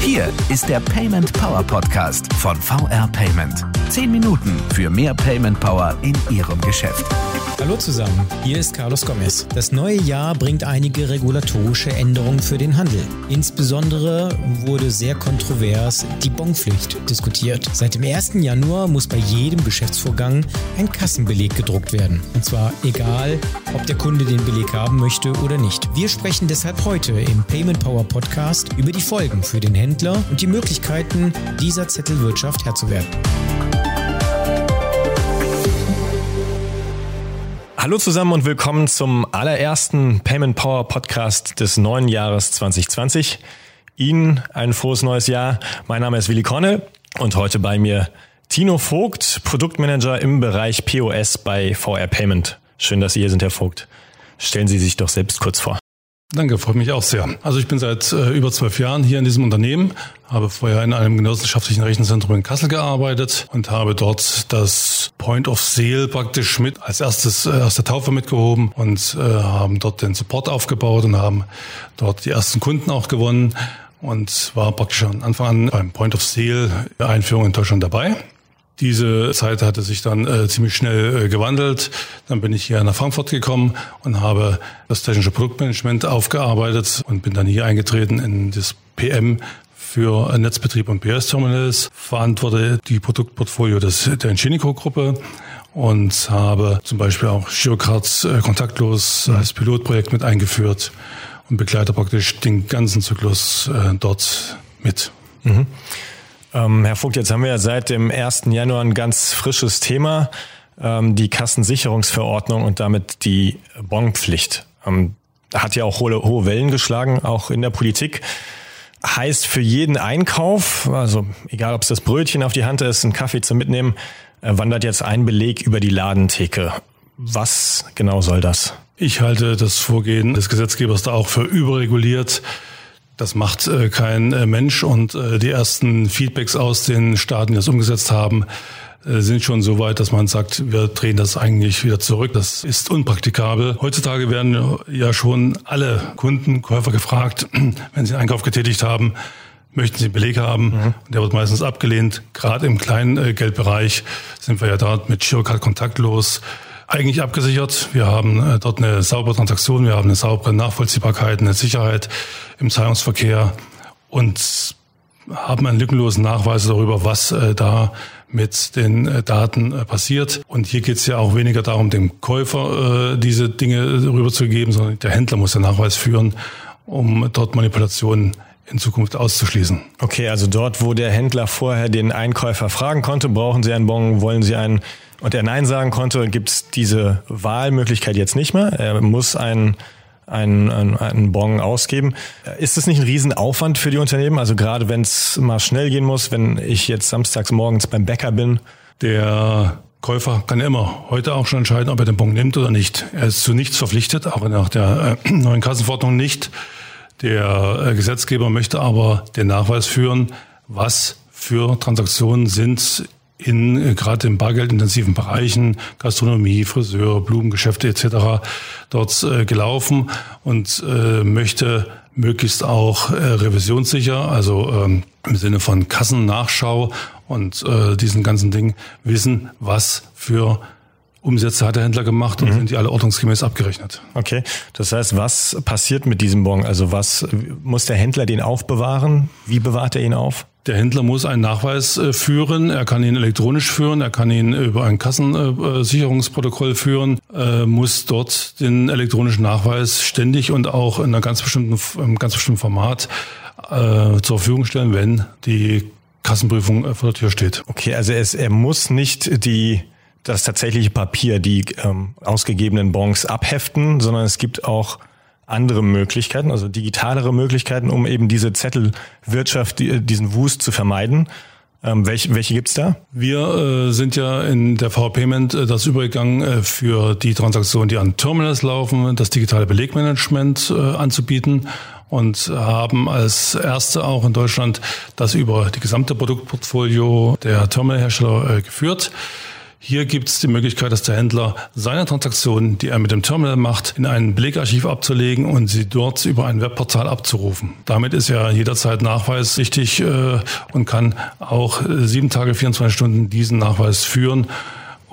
Hier ist der Payment Power Podcast von VR Payment. Zehn Minuten für mehr Payment Power in Ihrem Geschäft. Hallo zusammen, hier ist Carlos Gomez. Das neue Jahr bringt einige regulatorische Änderungen für den Handel. Insbesondere wurde sehr kontrovers die Bonpflicht diskutiert. Seit dem 1. Januar muss bei jedem Geschäftsvorgang ein Kassenbeleg gedruckt werden. Und zwar egal, ob der Kunde den Beleg haben möchte oder nicht. Wir sprechen deshalb heute im Payment Power Podcast über die Folgen für den Händler und die Möglichkeiten, dieser Zettelwirtschaft Herr zu werden. Hallo zusammen und willkommen zum allerersten Payment Power Podcast des neuen Jahres 2020. Ihnen ein frohes neues Jahr. Mein Name ist Willi Korne und heute bei mir Tino Vogt, Produktmanager im Bereich POS bei VR Payment. Schön, dass Sie hier sind, Herr Vogt. Stellen Sie sich doch selbst kurz vor. Danke, freut mich auch sehr. Also ich bin seit äh, über zwölf Jahren hier in diesem Unternehmen, habe vorher in einem genossenschaftlichen Rechenzentrum in Kassel gearbeitet und habe dort das Point of Sale praktisch mit als erstes äh, aus der Taufe mitgehoben und äh, haben dort den Support aufgebaut und haben dort die ersten Kunden auch gewonnen und war praktisch von Anfang an beim Point of Sale Einführung in Deutschland dabei. Diese Zeit hatte sich dann äh, ziemlich schnell äh, gewandelt. Dann bin ich hier nach Frankfurt gekommen und habe das technische Produktmanagement aufgearbeitet und bin dann hier eingetreten in das PM für Netzbetrieb und PS-Terminals, verantworte die Produktportfolio des, der Ingenico-Gruppe und habe zum Beispiel auch Girocards äh, kontaktlos als Pilotprojekt mit eingeführt und begleite praktisch den ganzen Zyklus äh, dort mit. Mhm. Ähm, Herr Vogt, jetzt haben wir ja seit dem 1. Januar ein ganz frisches Thema, ähm, die Kassensicherungsverordnung und damit die Bonpflicht. Ähm, hat ja auch hohe, hohe Wellen geschlagen, auch in der Politik. Heißt für jeden Einkauf, also egal ob es das Brötchen auf die Hand ist, ein Kaffee zum Mitnehmen, äh, wandert jetzt ein Beleg über die Ladentheke. Was genau soll das? Ich halte das Vorgehen des Gesetzgebers da auch für überreguliert. Das macht äh, kein äh, Mensch und äh, die ersten Feedbacks aus den Staaten, die das umgesetzt haben, äh, sind schon so weit, dass man sagt, wir drehen das eigentlich wieder zurück. Das ist unpraktikabel. Heutzutage werden ja schon alle Kunden, Käufer gefragt, wenn sie einen Einkauf getätigt haben, möchten sie einen Beleg haben. Mhm. Der wird meistens abgelehnt. Gerade im kleinen äh, Geldbereich sind wir ja da mit Girocard kontaktlos eigentlich abgesichert. Wir haben äh, dort eine saubere Transaktion, wir haben eine saubere Nachvollziehbarkeit, eine Sicherheit im Zahlungsverkehr und haben einen lückenlosen Nachweis darüber, was äh, da mit den äh, Daten passiert. Und hier geht es ja auch weniger darum, dem Käufer diese Dinge rüberzugeben, sondern der Händler muss den Nachweis führen, um dort Manipulationen in Zukunft auszuschließen. Okay, also dort, wo der Händler vorher den Einkäufer fragen konnte, brauchen Sie einen Bon, wollen Sie einen und er Nein sagen konnte, gibt es diese Wahlmöglichkeit jetzt nicht mehr. Er muss einen einen, einen, einen Bon ausgeben. Ist das nicht ein Riesenaufwand für die Unternehmen? Also gerade wenn es mal schnell gehen muss, wenn ich jetzt samstags morgens beim Bäcker bin. Der Käufer kann immer heute auch schon entscheiden, ob er den Bon nimmt oder nicht. Er ist zu nichts verpflichtet, auch nach der äh, neuen Kassenverordnung nicht. Der äh, Gesetzgeber möchte aber den Nachweis führen, was für Transaktionen sind in äh, gerade in bargeldintensiven Bereichen, Gastronomie, Friseur, Blumengeschäfte etc. dort äh, gelaufen und äh, möchte möglichst auch äh, revisionssicher, also ähm, im Sinne von Kassennachschau und äh, diesen ganzen Ding wissen, was für Umsätze hat der Händler gemacht und mhm. sind die alle ordnungsgemäß abgerechnet. Okay, das heißt, was passiert mit diesem Bon? Also was muss der Händler den aufbewahren? Wie bewahrt er ihn auf? Der Händler muss einen Nachweis äh, führen. Er kann ihn elektronisch führen. Er kann ihn über ein Kassensicherungsprotokoll führen. Er muss dort den elektronischen Nachweis ständig und auch in einer ganz bestimmten, einem ganz bestimmten Format äh, zur Verfügung stellen, wenn die Kassenprüfung äh, vor der Tür steht. Okay, also es, er muss nicht die das tatsächliche Papier, die ähm, ausgegebenen Bons abheften, sondern es gibt auch andere Möglichkeiten, also digitalere Möglichkeiten, um eben diese Zettelwirtschaft, die, diesen Wust zu vermeiden. Ähm, welche welche gibt's da? Wir äh, sind ja in der V-Payment äh, das übergegangen, äh, für die Transaktionen, die an Terminals laufen, das digitale Belegmanagement äh, anzubieten und haben als erste auch in Deutschland das über die gesamte Produktportfolio der Terminalhersteller äh, geführt. Hier gibt es die Möglichkeit, dass der Händler seine Transaktionen, die er mit dem Terminal macht, in ein Belegarchiv abzulegen und sie dort über ein Webportal abzurufen. Damit ist ja jederzeit Nachweis wichtig äh, und kann auch äh, sieben Tage, 24 Stunden diesen Nachweis führen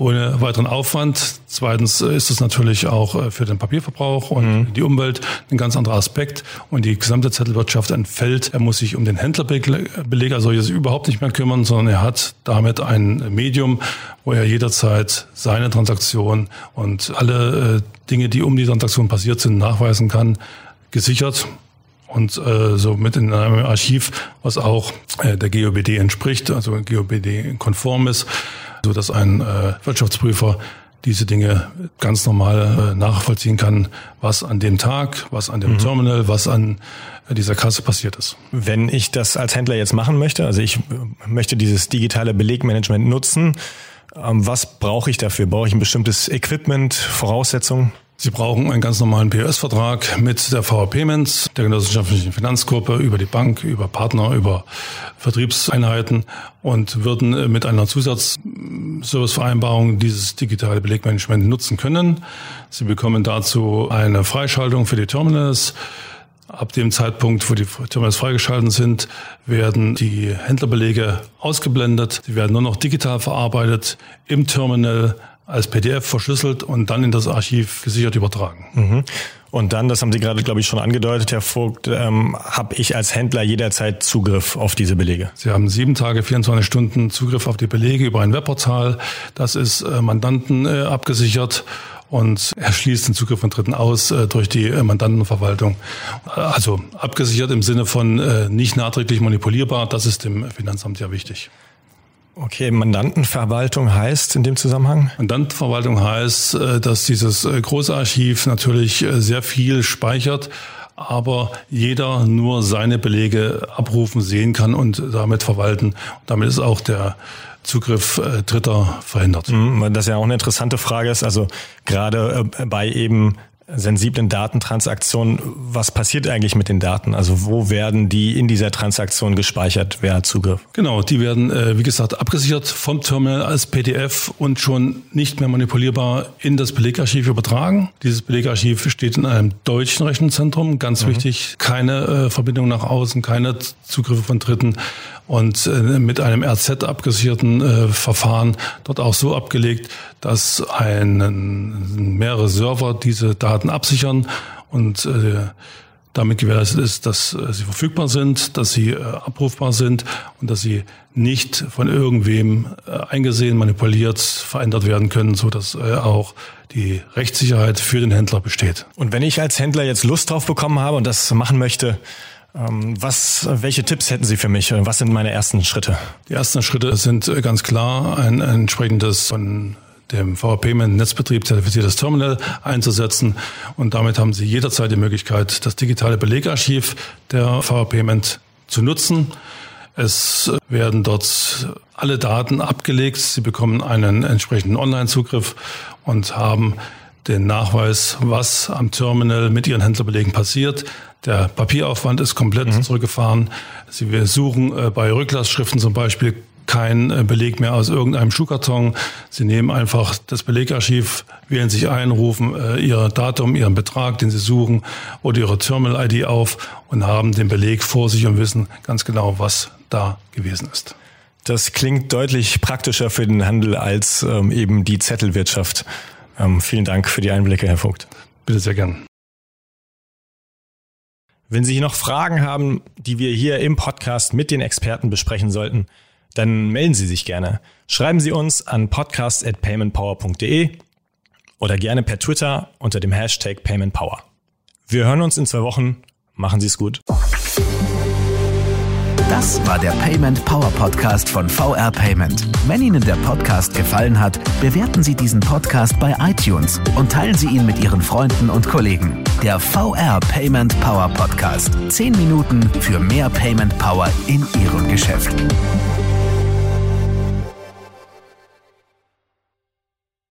ohne weiteren Aufwand. Zweitens äh, ist es natürlich auch äh, für den Papierverbrauch und mhm. die Umwelt ein ganz anderer Aspekt und die gesamte Zettelwirtschaft entfällt. Er muss sich um den Händlerbeleg als solches überhaupt nicht mehr kümmern, sondern er hat damit ein Medium, wo er jederzeit seine Transaktion und alle äh, Dinge, die um die Transaktion passiert sind, nachweisen kann, gesichert und äh, somit in einem Archiv, was auch äh, der GOBD entspricht, also GOBD-konform ist so dass ein äh, Wirtschaftsprüfer diese Dinge ganz normal äh, nachvollziehen kann, was an dem Tag, was an dem mhm. Terminal, was an äh, dieser Kasse passiert ist. Wenn ich das als Händler jetzt machen möchte, also ich möchte dieses digitale Belegmanagement nutzen, ähm, was brauche ich dafür? Brauche ich ein bestimmtes Equipment, Voraussetzungen? Sie brauchen einen ganz normalen POS-Vertrag mit der VR Payments, der genossenschaftlichen Finanzgruppe, über die Bank, über Partner, über Vertriebseinheiten und würden mit einer Zusatzservicevereinbarung dieses digitale Belegmanagement nutzen können. Sie bekommen dazu eine Freischaltung für die Terminals. Ab dem Zeitpunkt, wo die Terminals freigeschaltet sind, werden die Händlerbelege ausgeblendet. Sie werden nur noch digital verarbeitet im Terminal als PDF verschlüsselt und dann in das Archiv gesichert übertragen. Mhm. Und dann, das haben Sie gerade, glaube ich, schon angedeutet, Herr Vogt, ähm, habe ich als Händler jederzeit Zugriff auf diese Belege. Sie haben sieben Tage, 24 Stunden Zugriff auf die Belege über ein Webportal. Das ist äh, Mandanten äh, abgesichert und er schließt den Zugriff von Dritten aus äh, durch die äh, Mandantenverwaltung. Also abgesichert im Sinne von äh, nicht nachträglich manipulierbar. Das ist dem Finanzamt ja wichtig. Okay, Mandantenverwaltung heißt in dem Zusammenhang? Mandantenverwaltung heißt, äh, dass dieses äh, große Archiv natürlich äh, sehr viel speichert, aber jeder nur seine Belege abrufen, sehen kann und damit verwalten. damit ist auch der Zugriff Dritter verhindert. Mhm, das ja auch eine interessante Frage ist. Also gerade bei eben sensiblen Datentransaktionen, was passiert eigentlich mit den Daten? Also wo werden die in dieser Transaktion gespeichert? Wer hat Zugriff? Genau, die werden, äh, wie gesagt, abgesichert vom Terminal als PDF und schon nicht mehr manipulierbar in das Belegarchiv übertragen. Dieses Belegarchiv steht in einem deutschen Rechenzentrum, ganz mhm. wichtig, keine äh, Verbindung nach außen, keine Zugriffe von Dritten und äh, mit einem RZ abgesicherten äh, Verfahren dort auch so abgelegt, dass einen, mehrere Server diese Daten absichern und äh, damit gewährleistet ist, dass äh, sie verfügbar sind, dass sie äh, abrufbar sind und dass sie nicht von irgendwem äh, eingesehen, manipuliert, verändert werden können, so dass äh, auch die Rechtssicherheit für den Händler besteht. Und wenn ich als Händler jetzt Lust drauf bekommen habe und das machen möchte, ähm, was, welche Tipps hätten Sie für mich? Was sind meine ersten Schritte? Die ersten Schritte sind äh, ganz klar ein, ein entsprechendes von dem VPayment Netzbetrieb zertifiziertes Terminal einzusetzen. Und damit haben Sie jederzeit die Möglichkeit, das digitale Belegarchiv der VPayment zu nutzen. Es werden dort alle Daten abgelegt. Sie bekommen einen entsprechenden Online-Zugriff und haben den Nachweis, was am Terminal mit Ihren Händlerbelegen passiert. Der Papieraufwand ist komplett mhm. zurückgefahren. Sie suchen äh, bei Rücklassschriften zum Beispiel kein äh, Beleg mehr aus irgendeinem Schuhkarton. Sie nehmen einfach das Belegarchiv, wählen sich ein, rufen äh, Ihr Datum, Ihren Betrag, den Sie suchen, oder Ihre Terminal-ID auf und haben den Beleg vor sich und wissen ganz genau, was da gewesen ist. Das klingt deutlich praktischer für den Handel als ähm, eben die Zettelwirtschaft. Ähm, vielen Dank für die Einblicke, Herr Vogt. Bitte sehr gern. Wenn Sie noch Fragen haben, die wir hier im Podcast mit den Experten besprechen sollten, dann melden Sie sich gerne. Schreiben Sie uns an podcast@paymentpower.de oder gerne per Twitter unter dem Hashtag PaymentPower. Wir hören uns in zwei Wochen. Machen Sie es gut. Das war der Payment Power Podcast von VR Payment. Wenn Ihnen der Podcast gefallen hat, bewerten Sie diesen Podcast bei iTunes und teilen Sie ihn mit Ihren Freunden und Kollegen. Der VR Payment Power Podcast. Zehn Minuten für mehr Payment Power in Ihrem Geschäft.